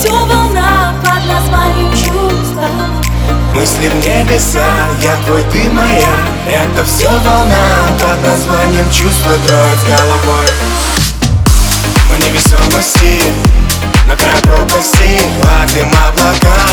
всю волна под названием чувства Мысли в небеса, я твой, ты моя. Это все волна под названием чувства Дрожь головой. В невесомости, на край пропасти Ловим облака.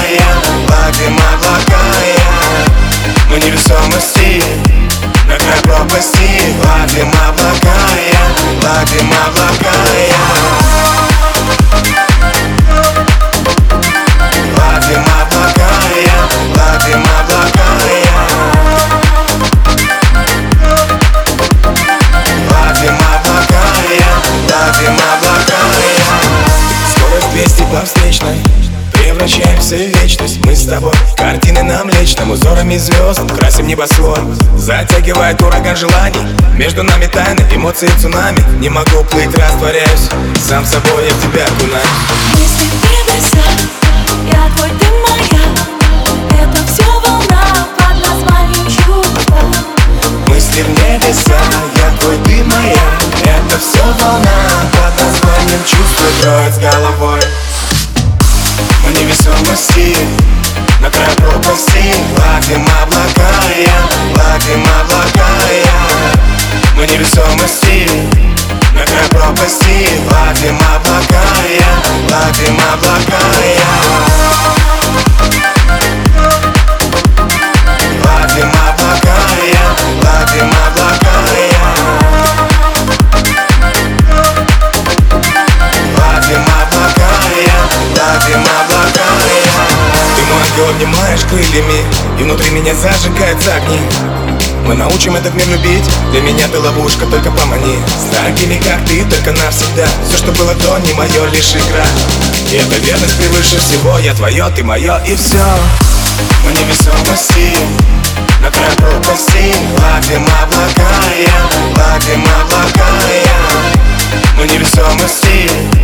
По встречной. Превращаемся в вечность. Мы с тобой Картины на млечном Узорами звезд. Красим небосвод Затягивает ураган желаний. Между нами тайны Эмоции цунами. Не могу плыть, растворяюсь Сам собой я в тебя окунаюсь. Мысли небеса, я твой, ты моя. Это все волна под названием чувства Мысли в небеса, я твой, ты моя. Это все волна под названием чувства Троить с головой невесомости, на край пропасти Гладим облака я, гладим облака я. В невесомости, на край пропасти Гладим облака я, гладим облака я обнимаешь крыльями И внутри меня зажигаются огни. Мы научим этот мир любить. Для меня ты ловушка, только помани С такими, как ты, только навсегда. Все, что было до, не мое, лишь игра. И эта верность превыше всего. Я твое, ты мое, и все В невесомости на край пропасти Гладим облака я, гладим облака я. В невесомости